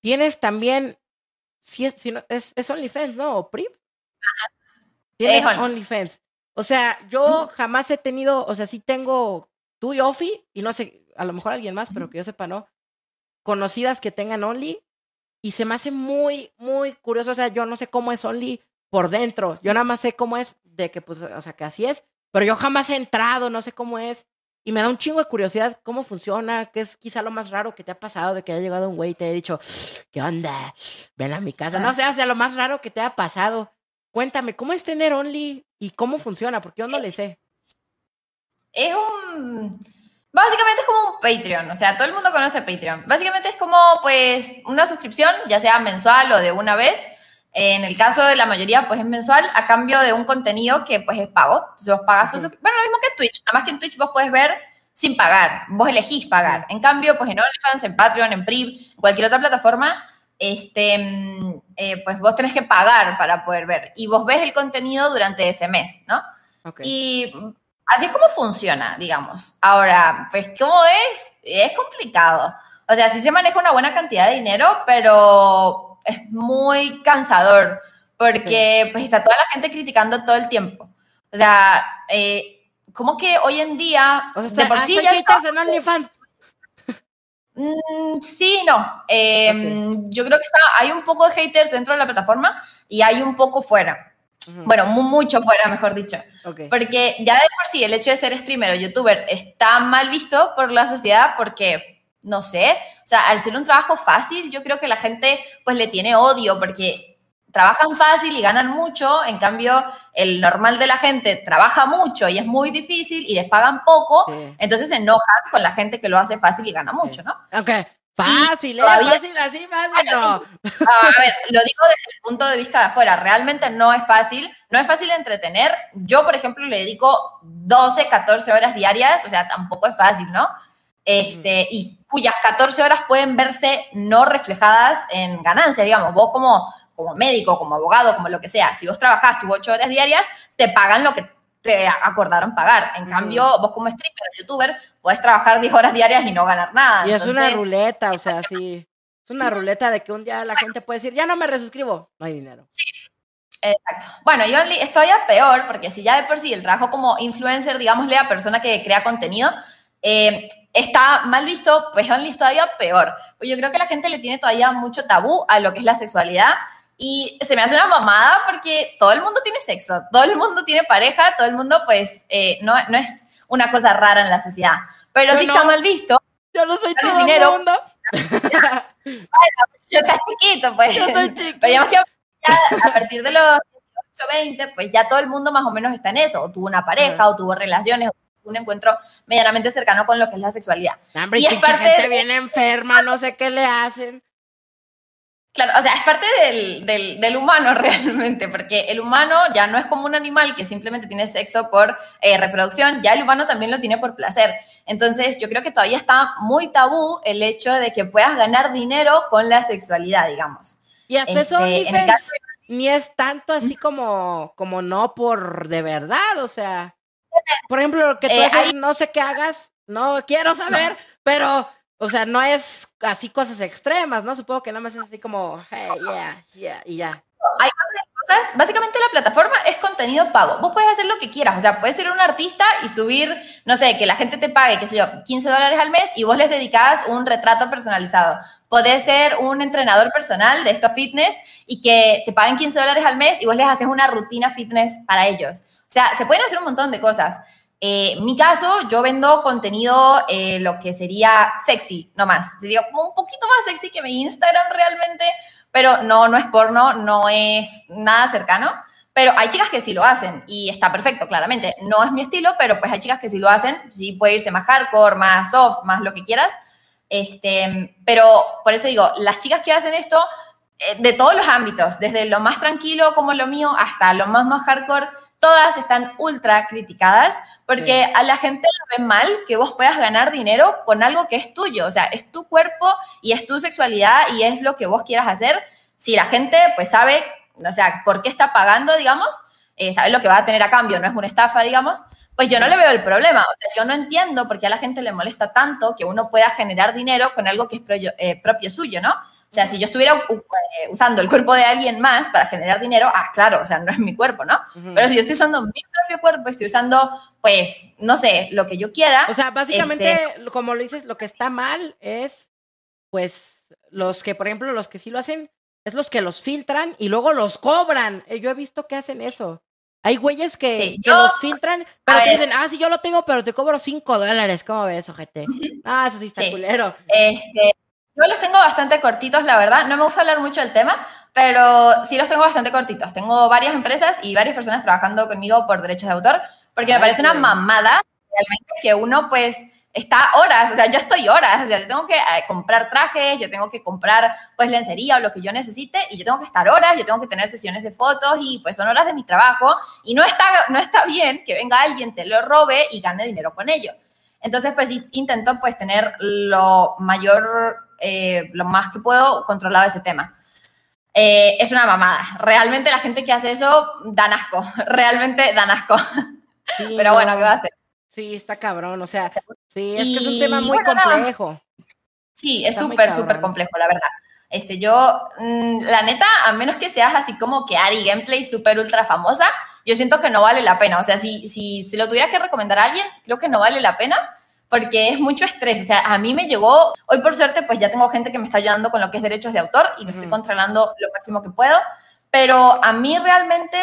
Tienes también, si es, si no, es, es OnlyFans, ¿no? ¿O PRIV? Tienes OnlyFans. O sea, yo jamás he tenido, o sea, sí tengo tú y Ofi, y no sé, a lo mejor alguien más, pero que yo sepa, no, conocidas que tengan Only, y se me hace muy, muy curioso, o sea, yo no sé cómo es Only por dentro, yo nada más sé cómo es de que, pues, o sea, que así es, pero yo jamás he entrado, no sé cómo es, y me da un chingo de curiosidad cómo funciona, qué es quizá lo más raro que te ha pasado de que haya llegado un güey y te haya dicho, ¿qué onda? Ven a mi casa. No sé, o sea, lo más raro que te ha pasado. Cuéntame, ¿cómo es tener Only y cómo funciona? Porque yo no le sé. Es un... Básicamente es como un Patreon, o sea, todo el mundo conoce Patreon. Básicamente es como, pues, una suscripción, ya sea mensual o de una vez. En el caso de la mayoría, pues es mensual a cambio de un contenido que, pues, es pago. Entonces, vos pagas tu Bueno, lo mismo que en Twitch, nada más que en Twitch vos puedes ver sin pagar, vos elegís pagar. En cambio, pues en OnlyFans, en Patreon, en Priv, en cualquier otra plataforma, este, mm, eh, pues vos tenés que pagar para poder ver. Y vos ves el contenido durante ese mes, ¿no? Y así es como funciona, digamos. Ahora, pues, ¿cómo es? Es complicado. O sea, sí se maneja una buena cantidad de dinero, pero es muy cansador porque pues está toda la gente criticando todo el tiempo. O sea, eh, como que hoy en día... O sea, de por sí ya en OnlyFans. Mm, sí, no. Em, yo creo que está, hay un poco de haters dentro de la plataforma y hay un poco fuera. Bueno, mucho fuera, mejor dicho. Porque ya de por sí el hecho de ser streamer o youtuber está mal visto por la sociedad porque, no sé, o sea, al ser un trabajo fácil, yo creo que la gente pues le tiene odio porque trabajan fácil y ganan mucho, en cambio el normal de la gente trabaja mucho y es muy difícil y les pagan poco, entonces se enojan con la gente que lo hace fácil y gana mucho, ¿no? Ok. Fácil, ¿eh? Fácil, así, fácil, no. A ver, lo digo desde el punto de vista de afuera. Realmente no es fácil. No es fácil entretener. Yo, por ejemplo, le dedico 12, 14 horas diarias. O sea, tampoco es fácil, ¿no? Este, y cuyas 14 horas pueden verse no reflejadas en ganancias, digamos. Vos como, como médico, como abogado, como lo que sea, si vos trabajás tus 8 horas diarias, te pagan lo que te acordaron pagar. En cambio, vos como streamer o youtuber puedes trabajar 10 horas diarias y no ganar nada. Y es una ruleta, o sea, sí. Es una ruleta de que un día la gente puede decir, ya no me resuscribo, no hay dinero. Sí, exacto. Bueno, yo estoy a peor, porque si ya de por sí el trabajo como influencer, digámosle a persona que crea contenido, eh, está mal visto, pues Only es todavía peor. Pues yo creo que la gente le tiene todavía mucho tabú a lo que es la sexualidad y se me hace una mamada porque todo el mundo tiene sexo, todo el mundo tiene pareja, todo el mundo pues eh, no, no es una cosa rara en la sociedad. Pero sí está mal visto. Yo no soy todo el mundo. yo estás chiquito, pues. Yo estoy chiquito. Pero ya, a partir de los 18, 20, pues ya todo el mundo más o menos está en eso. O tuvo una pareja, o tuvo relaciones, o tuvo un encuentro medianamente cercano con lo que es la sexualidad. y, es parte gente viene enferma, no sé qué le hacen. Claro, o sea, es parte del, del, humano realmente, porque el humano ya no es como un animal que simplemente tiene sexo por eh, reproducción, ya el humano también lo tiene por placer. Entonces, yo creo que todavía está muy tabú el hecho de que puedas ganar dinero con la sexualidad, digamos. Y hasta eso este, ni es tanto así como, como no por de verdad, o sea. Por ejemplo, lo que tú eh, no sé qué hagas, no quiero saber, pero o sea, no es así cosas extremas, ¿no? Supongo que nada más es así como, hey, yeah, yeah, y ya. Hay cosas, básicamente la plataforma es contenido pago. Vos puedes hacer lo que quieras, o sea, puedes ser un artista y subir, no sé, que la gente te pague, qué sé yo, 15 dólares al mes y vos les dedicás un retrato personalizado. Podés ser un entrenador personal de estos fitness y que te paguen 15 dólares al mes y vos les haces una rutina fitness para ellos. O sea, se pueden hacer un montón de cosas. Eh, en mi caso, yo vendo contenido, eh, lo que sería sexy, no más. Sería como un poquito más sexy que mi Instagram realmente, pero no, no es porno, no es nada cercano. Pero hay chicas que sí lo hacen y está perfecto, claramente. No es mi estilo, pero pues hay chicas que sí lo hacen. Sí puede irse más hardcore, más soft, más lo que quieras. Este, pero por eso digo, las chicas que hacen esto, eh, de todos los ámbitos, desde lo más tranquilo como lo mío hasta lo más, más hardcore, todas están ultra criticadas porque a la gente le ve mal que vos puedas ganar dinero con algo que es tuyo, o sea, es tu cuerpo y es tu sexualidad y es lo que vos quieras hacer. Si la gente pues sabe, o sea, por qué está pagando, digamos, eh, sabe lo que va a tener a cambio, no es una estafa, digamos, pues yo no le veo el problema. O sea, yo no entiendo por qué a la gente le molesta tanto que uno pueda generar dinero con algo que es eh, propio suyo, ¿no? O sea, si yo estuviera eh, usando el cuerpo de alguien más para generar dinero, ah, claro, o sea, no es mi cuerpo, ¿no? Pero si yo estoy usando mi propio cuerpo, estoy usando, pues, no sé, lo que yo quiera. O sea, básicamente, este como lo dices, lo que está mal es, pues, los que, por ejemplo, los que sí lo hacen, es los que los filtran y luego los cobran. Eh, yo he visto que hacen eso. Hay güeyes que, los filtran, pero te dicen, ah, sí, yo lo tengo, pero te cobro cinco dólares. ¿Cómo ves, ojete? Ah, eso sí está culero. Este, yo los tengo bastante cortitos, la verdad. No me gusta hablar mucho del tema, pero sí los tengo bastante cortitos. Tengo varias empresas y varias personas trabajando conmigo por derechos de autor, porque me parece una mamada realmente que uno pues está horas, o sea, yo estoy horas, o sea, yo tengo que eh, comprar trajes, yo tengo que comprar pues lencería o lo que yo necesite y yo tengo que estar horas, yo tengo que tener sesiones de fotos y pues son horas de mi trabajo y no está, no está bien que venga alguien, te lo robe y gane dinero con ello. Entonces, pues intento pues tener lo mayor eh, lo más que puedo controlado ese tema. Eh, es una mamada. Realmente la gente que hace eso dan asco. Realmente dan asco. Pero bueno, ¿qué va a hacer? Sí, está cabrón. O sea, sí, es que es un tema muy complejo. Sí, es súper, súper complejo, la verdad. Este, yo, mm, la neta, a menos que seas así como que Ari Gameplay súper ultra famosa, yo siento que no vale la pena. O sea, si, si, si lo tuviera que recomendar a alguien, creo que no vale la pena porque es mucho estrés. O sea, a mí me llegó, hoy por suerte, pues ya tengo gente que me está ayudando con lo que es derechos de autor y lo estoy controlando lo máximo que puedo, pero a mí realmente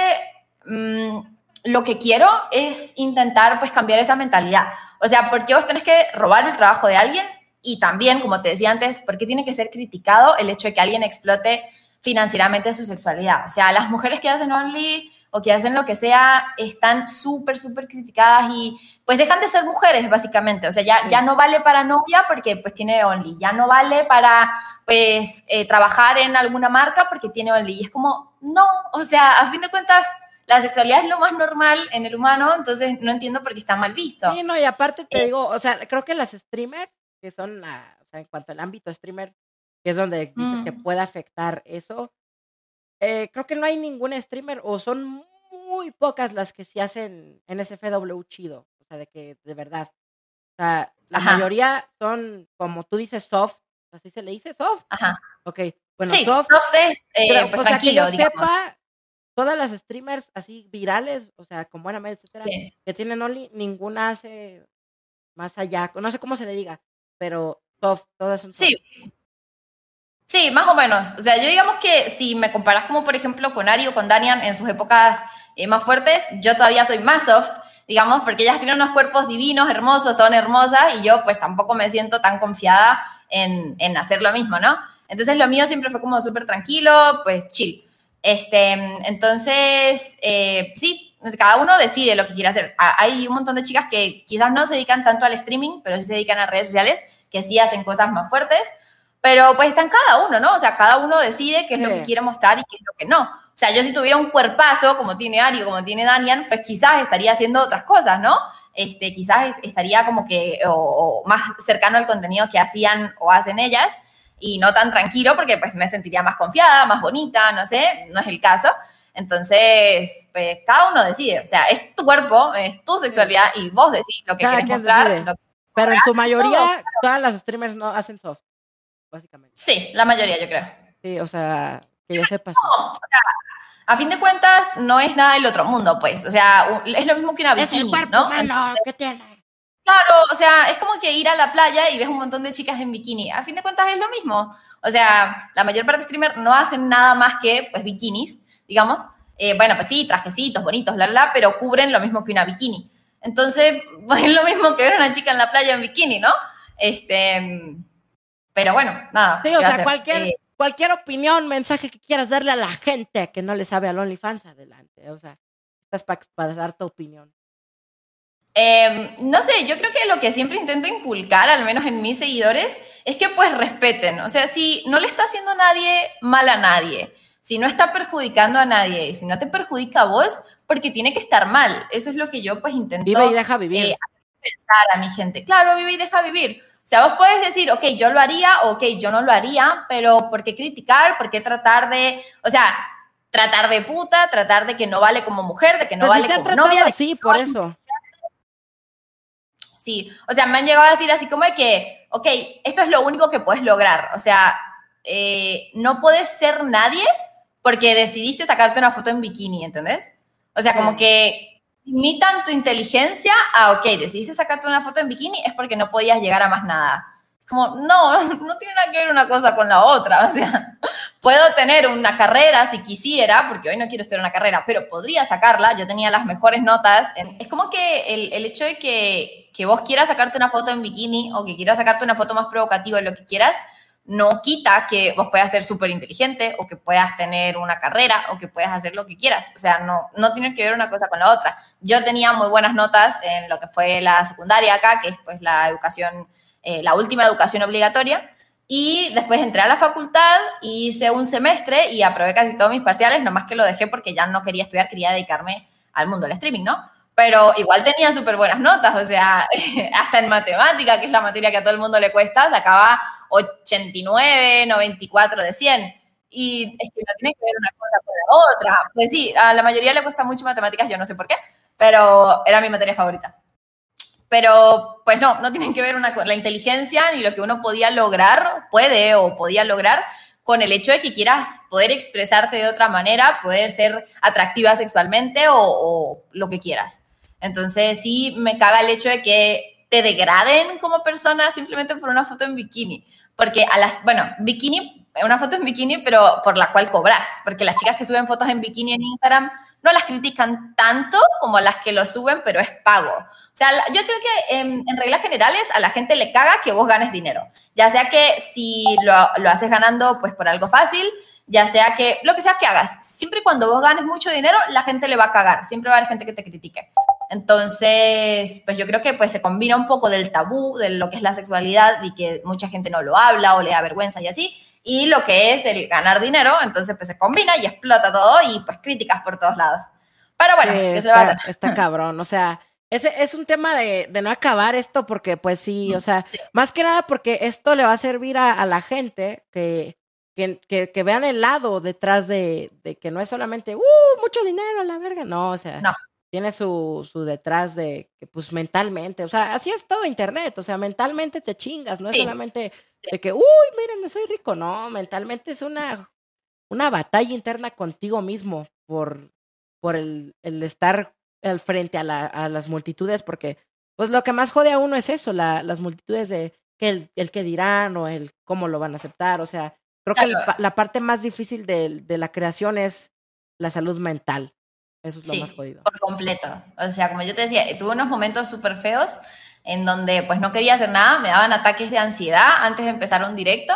mm, lo que quiero es intentar pues cambiar esa mentalidad. O sea, ¿por qué vos tenés que robar el trabajo de alguien? Y también, como te decía antes, ¿por qué tiene que ser criticado el hecho de que alguien explote financieramente su sexualidad? O sea, las mujeres que hacen Only o que hacen lo que sea, están súper, súper criticadas y pues dejan de ser mujeres, básicamente. O sea, ya, ya no vale para novia porque pues tiene Only, ya no vale para pues eh, trabajar en alguna marca porque tiene Only. Y es como, no, o sea, a fin de cuentas, la sexualidad es lo más normal en el humano, entonces no entiendo por qué está mal visto. Sí, no, y aparte te eh, digo, o sea, creo que las streamers, que son, la, o sea, en cuanto al ámbito streamer, que es donde dices que puede afectar eso, eh, creo que no hay ningún streamer o son muy pocas las que se hacen en SFW chido, o sea, de que de verdad. O sea, la mayoría son, como tú dices, soft, así se le dice soft. Ajá. Ok, bueno, sí, soft, es, eh, pues, o sea, que yo sepa, todas las streamers así virales, o sea, con buena media, etcétera, que tienen Only, ninguna hace más allá, no sé cómo se le diga, pero soft, todas son soft. Sí, Sí, más o menos. O sea, yo digamos que si me comparas como por ejemplo con Ari o con Danian en sus épocas eh, más fuertes, yo todavía soy más soft, digamos, porque ellas tienen unos cuerpos divinos, hermosos, son hermosas y yo pues tampoco me siento tan confiada en, en hacer lo mismo, ¿no? Entonces lo mío siempre fue como súper tranquilo, pues chill. Este, entonces, eh, sí, cada uno decide lo que quiere hacer. Hay un montón de chicas que quizás no se dedican tanto al streaming, pero sí se dedican a redes sociales, que sí hacen cosas más fuertes. Pero pues está en cada uno, ¿no? O sea, cada uno decide qué es lo que quiere mostrar y qué es lo que no. O sea, yo si tuviera un cuerpazo como tiene Ari o como tiene Daniel, pues quizás estaría haciendo otras cosas, ¿no? Este, quizás estaría como que o, más cercano al contenido que hacían o hacen ellas y no tan tranquilo porque pues me sentiría más confiada, más bonita, no sé, no es el caso. Entonces, pues cada uno decide, o sea, es tu cuerpo, es tu sexualidad y vos decís lo que quieres mostrar. Pero en su mayoría, todas las streamers no hacen soft básicamente. Sí, la mayoría, yo creo. Sí, o sea, que yo sepa. No, o sea, a fin de cuentas, no es nada del otro mundo, pues. O sea, es lo mismo que una bikini, es el cuerpo ¿no? ¿qué tiene? Claro, o sea, es como que ir a la playa y ves un montón de chicas en bikini. A fin de cuentas es lo mismo. O sea, la mayor parte de streamers no hacen nada más que, pues, bikinis, digamos. Eh, bueno, pues sí, trajecitos bonitos, la, la, pero cubren lo mismo que una bikini. Entonces, pues, es lo mismo que ver a una chica en la playa en bikini, ¿no? Este, pero bueno, nada. Sí, o sea, cualquier, eh, cualquier opinión, mensaje que quieras darle a la gente que no le sabe al OnlyFans, adelante. O sea, estás para dar tu opinión. Em, no sé, yo creo que lo que siempre intento inculcar, al menos en mis seguidores, es que pues respeten. O sea, si no le está haciendo nadie mal a nadie, si no está perjudicando a nadie, si no te perjudica a vos, porque tiene que estar mal. Eso es lo que yo pues intento. Vive y deja vivir. Eh, pensar a mi gente. Claro, vive y deja vivir. O sea, vos puedes decir, ok, yo lo haría, ok, yo no lo haría, pero ¿por qué criticar? ¿Por qué tratar de, o sea, tratar de puta, tratar de que no vale como mujer, de que no pues vale como novia? Sí, por eso. Sí, o sea, me han llegado a decir así como de que, ok, esto es lo único que puedes lograr. O sea, eh, no puedes ser nadie porque decidiste sacarte una foto en bikini, ¿entendés? O sea, como que imitan tu inteligencia a, ok, decidiste sacarte una foto en bikini es porque no podías llegar a más nada. Como, no, no tiene nada que ver una cosa con la otra. O sea, puedo tener una carrera si quisiera, porque hoy no quiero estudiar una carrera, pero podría sacarla. Yo tenía las mejores notas. Es como que el, el hecho de que, que vos quieras sacarte una foto en bikini o que quieras sacarte una foto más provocativa, lo que quieras, no quita que vos puedas ser súper inteligente o que puedas tener una carrera o que puedas hacer lo que quieras. O sea, no, no tiene que ver una cosa con la otra. Yo tenía muy buenas notas en lo que fue la secundaria acá, que es pues la educación, eh, la última educación obligatoria. Y después entré a la facultad, hice un semestre y aprobé casi todos mis parciales, nomás que lo dejé porque ya no quería estudiar, quería dedicarme al mundo del streaming, ¿no? Pero igual tenía súper buenas notas, o sea, hasta en matemática, que es la materia que a todo el mundo le cuesta, sacaba 89, 94 de 100. Y es que no tiene que ver una cosa con la otra. Pues sí, a la mayoría le cuesta mucho matemáticas, yo no sé por qué, pero era mi materia favorita. Pero pues no, no tiene que ver una, la inteligencia ni lo que uno podía lograr, puede o podía lograr con el hecho de que quieras poder expresarte de otra manera, poder ser atractiva sexualmente o, o lo que quieras. Entonces sí me caga el hecho de que te degraden como persona simplemente por una foto en bikini porque a las, bueno, bikini, una foto en bikini, pero por la cual cobras, porque las chicas que suben fotos en bikini en Instagram no las critican tanto como las que lo suben, pero es pago. O sea, yo creo que en, reglas generales a la gente le caga que vos ganes dinero, ya sea que si lo, lo haces ganando pues por algo fácil, ya sea que lo que sea que hagas, siempre y cuando vos ganes mucho dinero, la gente le va a cagar, siempre va a haber gente que te critique. Entonces, pues yo creo que pues se combina un poco del tabú de lo que es la sexualidad y que mucha gente no lo habla o le da vergüenza y así, y lo que es el ganar dinero, entonces pues se combina y explota todo y pues críticas por todos lados. Pero bueno, ¿qué se va a hacer? Está cabrón, o sea, ese es un tema de, no acabar esto porque pues sí, o sea, más que nada porque esto le va a servir a, la gente que, que, que, vean el lado detrás de, de, que no es solamente, uh, mucho dinero a la verga, no, o sea, no tiene su, su detrás de que, pues mentalmente, o sea, así es todo Internet, o sea, mentalmente te chingas, no es solamente de que, uy, miren, soy rico, no, mentalmente es una, una batalla interna contigo mismo por, por el, el estar al frente a, la, a, las multitudes, porque pues lo que más jode a uno es eso, la, las multitudes de que el, el que dirán o el cómo lo van a aceptar, o sea, creo que la parte más difícil de, de la creación es la salud mental. Eso es lo más jodido. Por completo. O sea, como yo te decía, tuve unos momentos súper feos en donde pues no quería hacer nada, me daban ataques de ansiedad antes de empezar un directo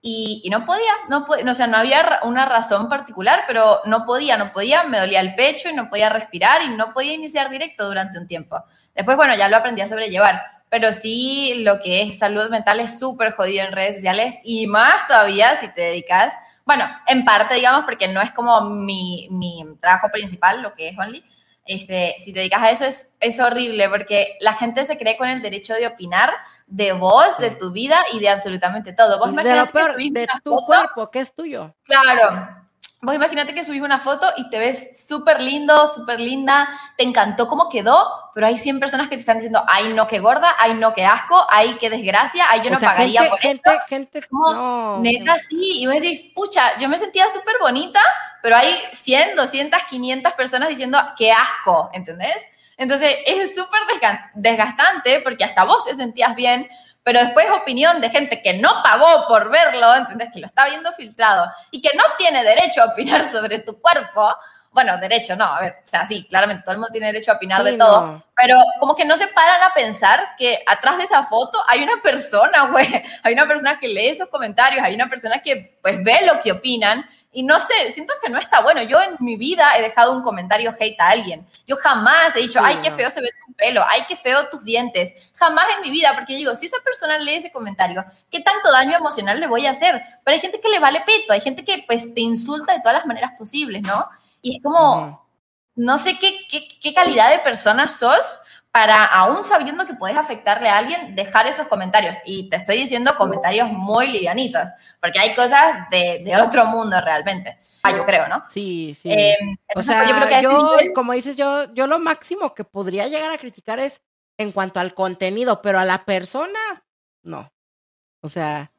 y, no podía, no podía, o sea, no había una razón particular, pero no podía, no podía, me dolía el pecho y no podía respirar y no podía iniciar directo durante un tiempo. Después, bueno, ya lo aprendí a sobrellevar, pero sí lo que es salud mental es súper jodido en redes sociales y más todavía si te dedicas bueno, en parte, digamos, porque no es como mi, mi trabajo principal, lo que es Only. Este, si te dedicas a eso es, es horrible porque la gente se cree con el derecho de opinar de vos, de tu vida y de absolutamente todo. Vos de lo peor, de tu cuerpo, que es tuyo. Claro, Vos imagínate que subís una foto y te ves súper lindo, súper linda, te encantó cómo quedó, pero hay 100 personas que te están diciendo, ay no, qué gorda, ay no, qué asco, ay qué desgracia, ay yo no pagaría gente, por gente, Gente, no. Neta, sí, y vos decís, pucha, yo me sentía súper bonita, pero hay 100, 200, 500 personas diciendo, qué asco, ¿entendés? Entonces es súper desgastante porque hasta vos te sentías bien, pero después opinión de gente que no pagó por verlo, ¿entendés? Que lo está viendo filtrado y que no tiene derecho a opinar sobre tu cuerpo. Bueno, derecho, no, a ver, o sea, sí, claramente todo el mundo tiene derecho a opinar de todo, pero como que no se paran a pensar que atrás de esa foto hay una persona, güey, hay una persona que lee esos comentarios, hay una persona que pues ve lo que opinan y no sé, siento que no está bueno. Yo en mi vida he dejado un comentario hate a alguien. Yo jamás he dicho, ay, qué feo se ve tu pelo, ay, qué feo tus dientes. Jamás en mi vida, porque yo digo, si esa persona lee ese comentario, ¿qué tanto daño emocional le voy a hacer? Pero hay gente que le vale peto, hay gente que pues te insulta de todas las maneras posibles, ¿no? Y es como, no sé qué, qué, qué calidad de persona sos para, aún sabiendo que puedes afectarle a alguien, dejar esos comentarios. Y te estoy diciendo comentarios muy livianitos, porque hay cosas de, de otro mundo realmente. Ah, yo creo, ¿no? Sí, sí. Eh, o sea, yo, creo que yo como dices, yo, yo lo máximo que podría llegar a criticar es en cuanto al contenido, pero a la persona, no. O sea.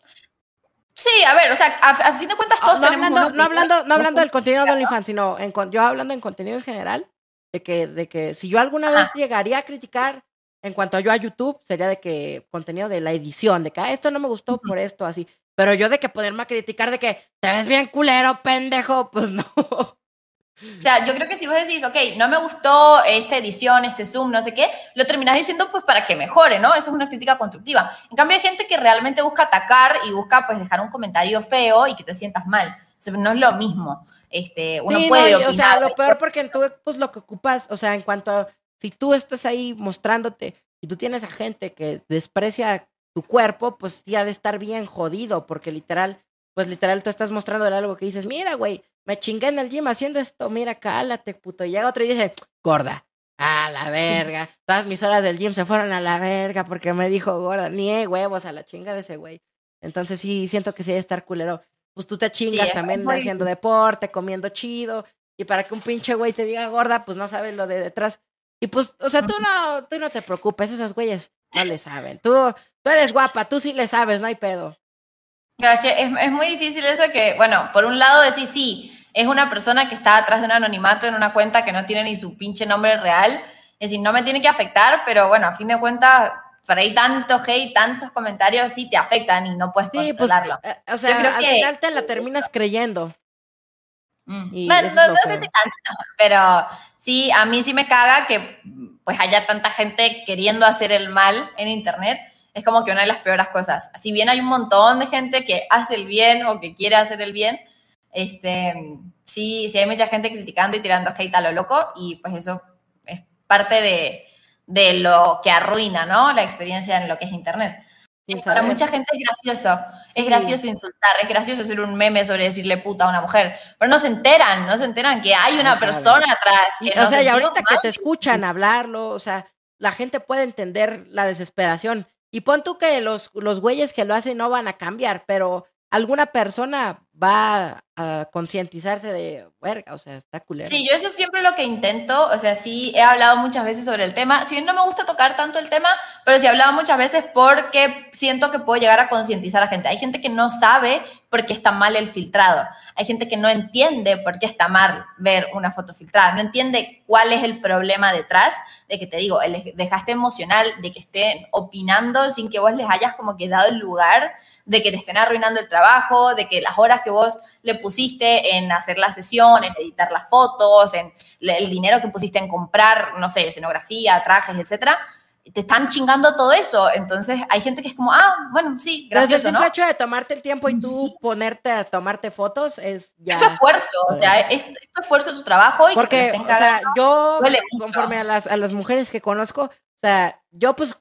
Sí, a ver, o sea, a, fin de cuentas todos no hablando, no hablando, no hablando del contenido de OnlyFans, sino en, yo hablando en contenido en general, de que, de que si yo alguna vez llegaría a criticar en cuanto a yo a YouTube, sería de que contenido de la edición, de que ah, esto no me gustó por esto, así. Pero yo de que ponerme a criticar de que te ves bien culero, pendejo, pues no. O sea, yo creo que si vos decís, ok, no me gustó esta edición, este Zoom, no sé qué, lo terminás diciendo pues para que mejore, ¿no? Eso es una crítica constructiva. En cambio, hay gente que realmente busca atacar y busca pues dejar un comentario feo y que te sientas mal. No es lo mismo. Este, uno puede O sea, lo peor porque tú pues lo que ocupas, o sea, en cuanto a, si tú estás ahí mostrándote y tú tienes a gente que desprecia tu cuerpo, pues ya ha de estar bien jodido, porque literal, pues literal tú estás mostrándole algo que dices, mira, güey, me chingué en el gym haciendo esto, mira, cálate, puto. Y llega otro y dice, gorda, a la verga. Todas mis horas del gym se fueron a la verga porque me dijo gorda, ni huevos a la chinga de ese güey. Entonces sí, siento que sí debe estar culero. Pues tú te chingas también haciendo deporte, comiendo chido. Y para que un pinche güey te diga gorda, pues no sabes lo de detrás. Y pues, o sea, tú no, tú no te preocupes, esos güeyes no le saben. Tú, tú eres guapa, tú sí le sabes, no hay pedo. Es, es, muy difícil eso que, bueno, por un lado decir sí, es una persona que está atrás de un anonimato en una cuenta que no tiene ni su pinche nombre real. Es decir, no me tiene que afectar, pero bueno, a fin de cuentas, por ahí tanto hate, tantos comentarios sí te afectan y no puedes sí, pues, controlarlo. Pues, o sea, creo al que... final te la terminas creyendo. Mm. no, no sé si tanto, pero sí, a mí sí me caga que pues haya tanta gente queriendo hacer el mal en internet. Es como que una de las peores cosas. Si bien hay un montón de gente que hace el bien o que quiere hacer el bien, este, sí, sí hay mucha gente criticando y tirando hate a lo loco y pues eso es parte de, de lo que arruina, ¿no? La experiencia en lo que es internet. Para mucha gente es gracioso, es gracioso insultar, es gracioso hacer un meme sobre decirle puta a una mujer, pero no se enteran, no se enteran que hay una persona atrás. o sea, y ahorita que te escuchan hablarlo, o sea, la gente puede entender la desesperación. Y pon tú que los, los güeyes que lo hacen no van a cambiar, pero alguna persona va a concientizarse de, verga, o sea, está culero. Sí, yo eso es siempre lo que intento, o sea, sí he hablado muchas veces sobre el tema, si bien no me gusta tocar tanto el tema, pero sí he hablado muchas veces porque siento que puedo llegar a concientizar a gente. Hay gente que no sabe por qué está mal el filtrado, hay gente que no entiende por qué está mal ver una foto filtrada, no entiende cuál es el problema detrás de que te digo, el dejaste emocional, de que estén opinando sin que vos les hayas como que dado el lugar de que te estén arruinando el trabajo, de que las horas que vos le pusiste en hacer la sesión, en editar las fotos, en el dinero que pusiste en comprar, no sé, escenografía, trajes, etcétera, te están chingando todo eso. Entonces hay gente que es como, ah, bueno, sí, gracias. Desde el ¿no? hecho de tomarte el tiempo y tú ponerte a tomarte fotos es ya. Es esfuerzo, o sea, es, esfuerzo tu trabajo y Porque, o sea, yo, conforme a las, a las mujeres que conozco, o sea, yo pues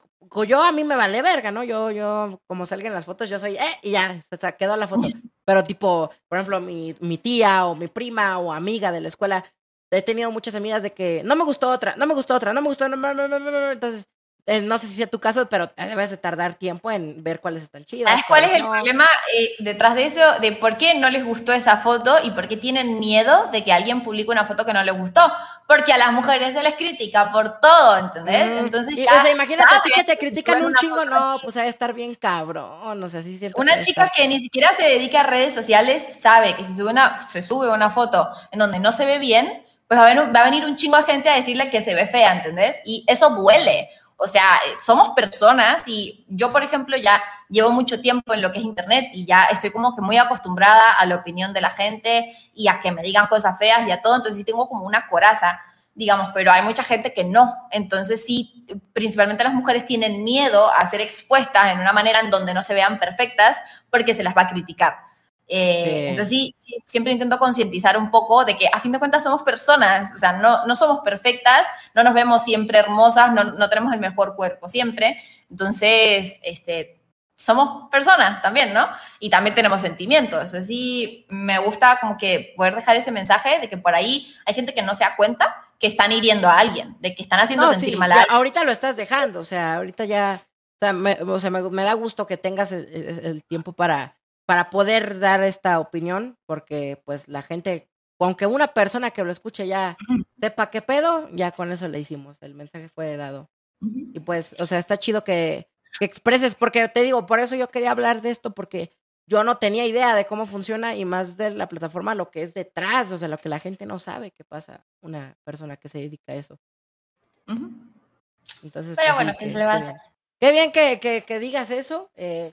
yo a mí me vale verga, ¿no? Yo, yo, como salgan las fotos, yo soy, eh, y ya, se quedó la foto. Pero tipo, por ejemplo, mi, mi tía o mi prima o amiga de la escuela, he tenido muchas amigas de que no me gustó otra, no me gustó otra, no me gustó, no, no, no, no, no. Entonces, eh, no sé si sea tu caso, pero debes de tardar tiempo en ver cuáles están chidas. ¿Sabes cuál es el problema eh, detrás de eso? De por qué no les gustó esa foto y por qué tienen miedo de que alguien publique una foto que no les gustó. Porque a las mujeres se les critica por todo, ¿entendés? Mm, Entonces, o sea, imagínate a ti que te critican un chingo, no, pues debe estar bien cabrón, o sea, sí siento Una chica que ni siquiera se dedica a redes sociales sabe que si sube una, se sube una foto en donde no se ve bien, pues va a, venir, va a venir un chingo de gente a decirle que se ve fea, ¿entendés? Y eso duele. O sea, eh, somos personas y yo, por ejemplo, ya llevo mucho tiempo en lo que es Internet y ya estoy como que muy acostumbrada a la opinión de la gente y a que me digan cosas feas y a todo, entonces sí tengo como una coraza, digamos, pero hay mucha gente que no. Entonces sí, principalmente las mujeres tienen miedo a ser expuestas en una manera en donde no se vean perfectas porque se las va a criticar. Eh, entonces sí, siempre intento concientizar un poco de que a fin de cuentas somos personas, o sea, no, no somos perfectas, no nos vemos siempre hermosas, no, no tenemos el mejor cuerpo siempre, entonces, este, somos personas también, ¿no? Y también tenemos sentimientos. Eso sí, me gusta como que poder dejar ese mensaje de que por ahí hay gente que no se da cuenta que están hiriendo a alguien, de que están haciendo sentir mal a alguien. Ahorita lo estás dejando, o sea, ahorita ya, o sea, me, o sea, me, da gusto que tengas el, tiempo para, para poder dar esta opinión, porque pues la gente, aunque una persona que lo escuche ya sepa qué pedo, ya con eso le hicimos, el mensaje fue dado. Y pues, o sea, está chido que, que expreses, porque te digo, por eso yo quería hablar de esto, porque yo no tenía idea de cómo funciona y más de la plataforma, lo que es detrás, o sea, lo que la gente no sabe que pasa una persona que se dedica a eso. Entonces, Pero pues bueno, ¿qué se le va a hacer? Qué bien que, que, que digas eso. Eh,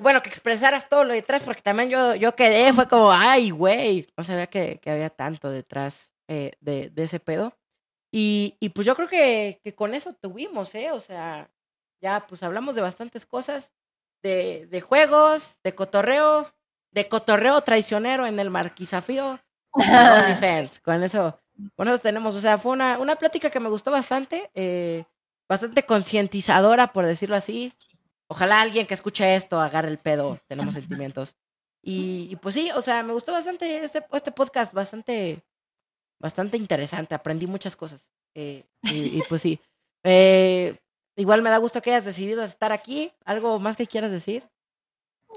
bueno, que expresaras todo lo detrás, porque también yo, yo quedé, fue como, ay, güey, no sabía que, que había tanto detrás eh, de, de, ese pedo. Y, y pues yo creo que, que con eso tuvimos, ¿eh? O sea, ya pues hablamos de bastantes cosas, de, de juegos, de cotorreo, de cotorreo traicionero en el marquisafío, OnlyFans. con eso, con eso tenemos, o sea, fue una, una plática que me gustó bastante, eh, bastante concientizadora, por decirlo así. Ojalá alguien que escuche esto agarre el pedo, tenemos sentimientos. Y, y, pues sí, o sea, me gustó bastante este, este podcast, bastante, bastante interesante, aprendí muchas cosas. Eh, y, y, pues sí. Eh, Igual me da gusto que hayas decidido estar aquí. ¿Algo más que quieras decir?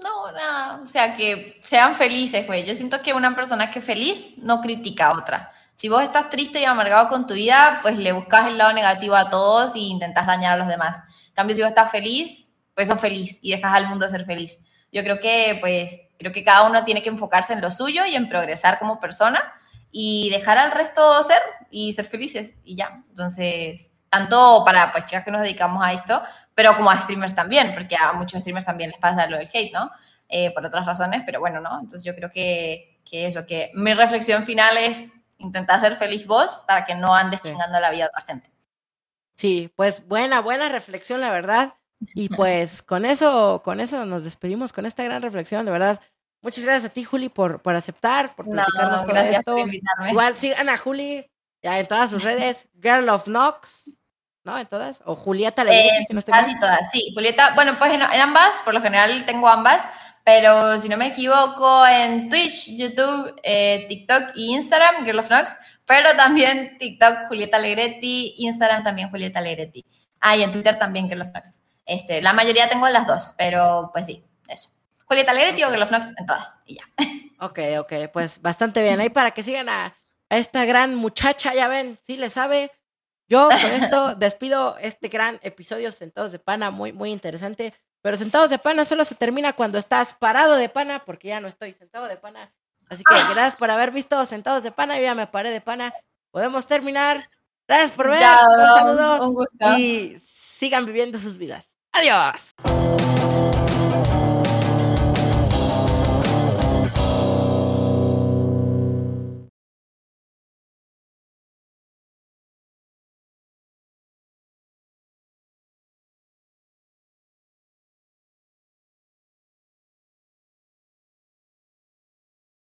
No, nada. O sea, que sean felices, güey. Yo siento que una persona que es feliz no critica a otra. Si vos estás triste y amargado con tu vida, pues le buscas el lado negativo a todos y intentas dañar a los demás. En cambio, si vos estás feliz, pues sos feliz y dejas al mundo ser feliz. Yo creo que, pues, creo que cada uno tiene que enfocarse en lo suyo y en progresar como persona y dejar al resto ser y ser felices y ya. Entonces, tanto para pues chicas que nos dedicamos a esto, pero como a streamers también, porque a muchos streamers también les pasa lo del hate, ¿no? Eh, por otras razones, pero bueno, ¿no? Entonces yo creo que, que, eso, que mi reflexión final es intentar ser feliz vos para que no andes chingando la vida a otra gente. Sí, pues buena, buena reflexión, la verdad. Y pues con eso, con eso nos despedimos con esta gran reflexión, de verdad. Muchas gracias a ti, Juli, por, por aceptar, por platicarnos todo gracias esto. Igual sigan a Juli ya en todas sus redes, Girl of Knox. ¿no? En todas. O Julieta Alegretti, si no estoy Casi todas, sí. Julieta, bueno, pues en, ambas, por lo general tengo ambas, pero si no me equivoco, en Twitch, YouTube, eh, TikTok y Instagram, Girl of Nox, pero también TikTok, Julieta Alegretti, Instagram también, Julieta Alegretti. Ah, y en Twitter también, Girl of Nox. Este, la mayoría tengo las dos, pero pues sí, eso. Julieta Alegretti o Girl of Nox en todas, y ya. Ok, ok, pues bastante bien. Ahí para que sigan a, a esta gran muchacha, ya ven, sí le sabe yo con esto despido este gran episodio Sentados de Pana, muy, muy interesante. Pero Sentados de Pana solo se termina cuando estás parado de pana, porque ya no estoy sentado de pana. Así que gracias por haber visto Sentados de Pana. Yo ya me paré de pana. Podemos terminar. Gracias por ver. un saludo. Y sigan viviendo sus vidas. Adiós.